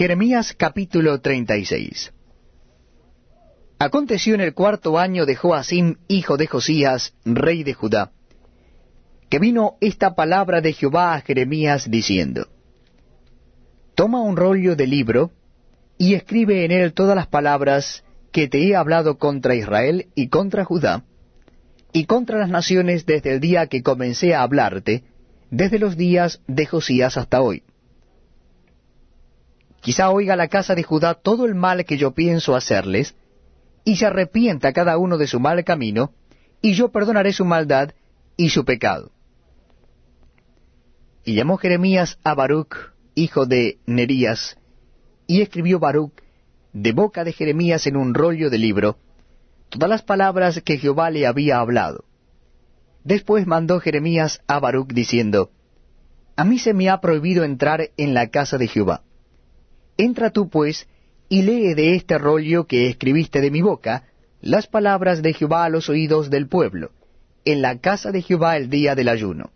Jeremías capítulo 36 Aconteció en el cuarto año de Joacim, hijo de Josías, rey de Judá, que vino esta palabra de Jehová a Jeremías diciendo, Toma un rollo de libro y escribe en él todas las palabras que te he hablado contra Israel y contra Judá, y contra las naciones desde el día que comencé a hablarte, desde los días de Josías hasta hoy. Quizá oiga la casa de Judá todo el mal que yo pienso hacerles, y se arrepienta cada uno de su mal camino, y yo perdonaré su maldad y su pecado. Y llamó Jeremías a Baruch, hijo de Nerías, y escribió Baruch de boca de Jeremías en un rollo de libro, todas las palabras que Jehová le había hablado. Después mandó Jeremías a Baruch diciendo, A mí se me ha prohibido entrar en la casa de Jehová. Entra tú pues, y lee de este rollo que escribiste de mi boca, las palabras de Jehová a los oídos del pueblo, en la casa de Jehová el día del ayuno.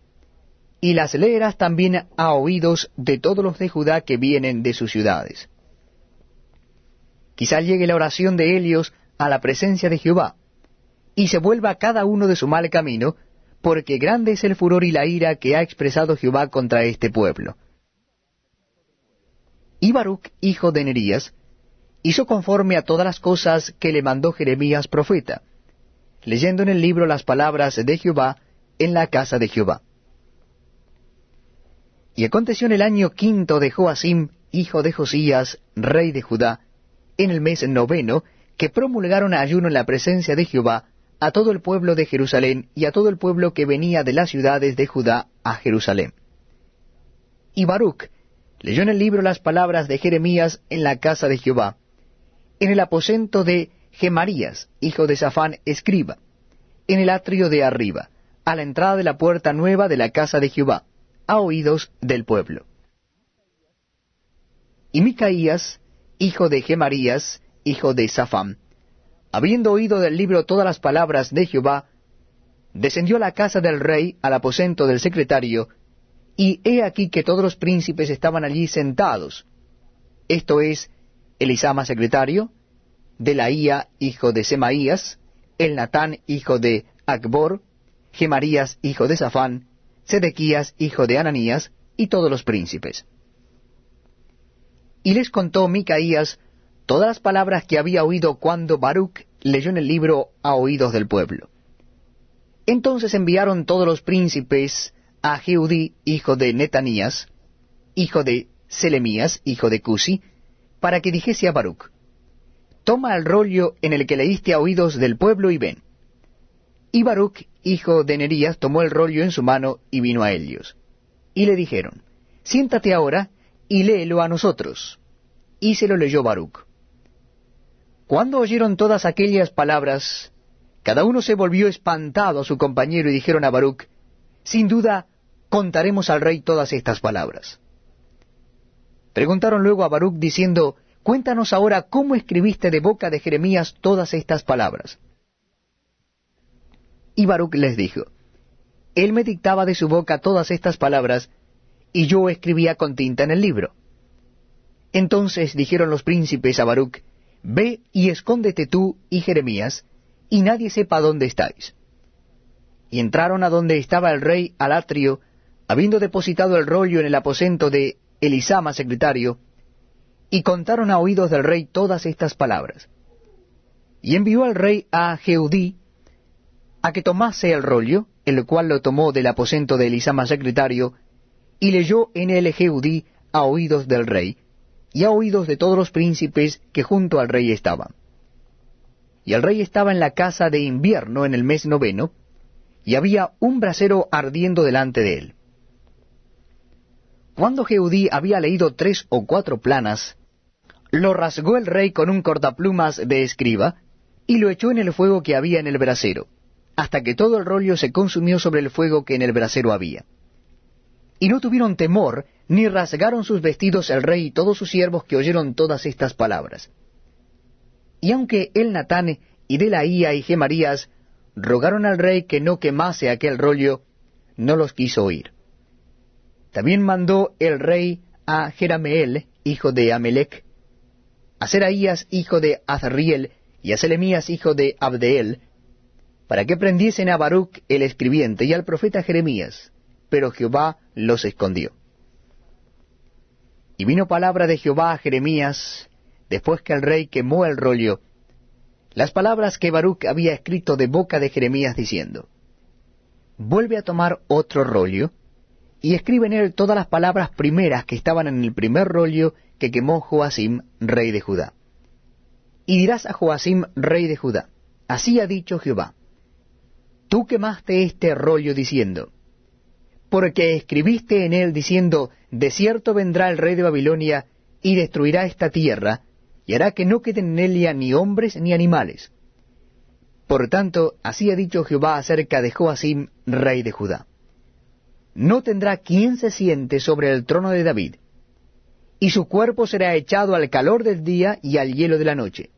Y las leerás también a oídos de todos los de Judá que vienen de sus ciudades. Quizá llegue la oración de Helios a la presencia de Jehová, y se vuelva cada uno de su mal camino, porque grande es el furor y la ira que ha expresado Jehová contra este pueblo. Y Baruch, hijo de Nerías, hizo conforme a todas las cosas que le mandó Jeremías profeta, leyendo en el libro las palabras de Jehová en la casa de Jehová. Y aconteció en el año quinto de Joacim, hijo de Josías, rey de Judá, en el mes noveno, que promulgaron ayuno en la presencia de Jehová a todo el pueblo de Jerusalén y a todo el pueblo que venía de las ciudades de Judá a Jerusalén. Y Baruch leyó en el libro las palabras de Jeremías en la casa de Jehová, en el aposento de Gemarías, hijo de Safán, escriba, en el atrio de arriba, a la entrada de la puerta nueva de la casa de Jehová, a oídos del pueblo. Y Micaías, hijo de Gemarías, hijo de Safán, habiendo oído del libro todas las palabras de Jehová, descendió a la casa del rey, al aposento del secretario, y he aquí que todos los príncipes estaban allí sentados. Esto es, Elisama secretario, Delaía hijo de Semaías, El Natán hijo de Akbor, Gemarías hijo de Safán, Sedequías hijo de Ananías, y todos los príncipes. Y les contó Micaías todas las palabras que había oído cuando Baruch leyó en el libro a oídos del pueblo. Entonces enviaron todos los príncipes a Jeudí, hijo de Netanías, hijo de Selemías, hijo de Cusi, para que dijese a Baruch, Toma el rollo en el que leíste a oídos del pueblo y ven. Y Baruch, hijo de Nerías, tomó el rollo en su mano y vino a ellos. Y le dijeron, Siéntate ahora y léelo a nosotros. Y se lo leyó Baruch. Cuando oyeron todas aquellas palabras, cada uno se volvió espantado a su compañero y dijeron a Baruch, Sin duda, contaremos al rey todas estas palabras. Preguntaron luego a Baruch diciendo, Cuéntanos ahora cómo escribiste de boca de Jeremías todas estas palabras. Y Baruch les dijo, Él me dictaba de su boca todas estas palabras, y yo escribía con tinta en el libro. Entonces dijeron los príncipes a Baruch, Ve y escóndete tú y Jeremías, y nadie sepa dónde estáis. Y entraron a donde estaba el rey al atrio, habiendo depositado el rollo en el aposento de Elisama, secretario, y contaron a oídos del rey todas estas palabras. Y envió al rey a Jeudí a que tomase el rollo, el cual lo tomó del aposento de Elisama, secretario, y leyó en él Jeudí a oídos del rey, y a oídos de todos los príncipes que junto al rey estaban. Y el rey estaba en la casa de invierno en el mes noveno, y había un brasero ardiendo delante de él. Cuando Jeudí había leído tres o cuatro planas, lo rasgó el rey con un cortaplumas de escriba, y lo echó en el fuego que había en el brasero, hasta que todo el rollo se consumió sobre el fuego que en el brasero había y no tuvieron temor, ni rasgaron sus vestidos el rey y todos sus siervos que oyeron todas estas palabras. Y aunque el Natán y Delaía y Gemarías rogaron al rey que no quemase aquel rollo, no los quiso oír. También mandó el rey a Jerameel, hijo de Amelec, a Seraías, hijo de Azriel, y a Selemías, hijo de Abdeel, para que prendiesen a Baruch el escribiente y al profeta Jeremías, pero Jehová los escondió. Y vino palabra de Jehová a Jeremías, después que el rey quemó el rollo, las palabras que Baruch había escrito de boca de Jeremías diciendo, Vuelve a tomar otro rollo, y escribe en él todas las palabras primeras que estaban en el primer rollo que quemó Joacim, rey de Judá. Y dirás a Joacim, rey de Judá, así ha dicho Jehová, tú quemaste este rollo diciendo, porque escribiste en él diciendo, de cierto vendrá el rey de Babilonia y destruirá esta tierra, y hará que no queden en ella ni hombres ni animales. Por tanto, así ha dicho Jehová acerca de Joacim, rey de Judá. No tendrá quien se siente sobre el trono de David, y su cuerpo será echado al calor del día y al hielo de la noche.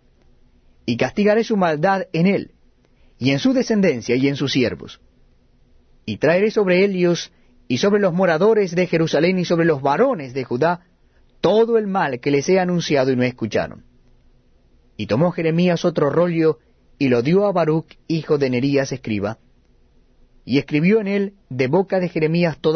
Y castigaré su maldad en él, y en su descendencia y en sus siervos. Y traeré sobre ellos y sobre los moradores de Jerusalén y sobre los varones de Judá todo el mal que les he anunciado y no escucharon. Y tomó Jeremías otro rollo y lo dio a Baruch, hijo de Nerías, escriba, y escribió en él de boca de Jeremías toda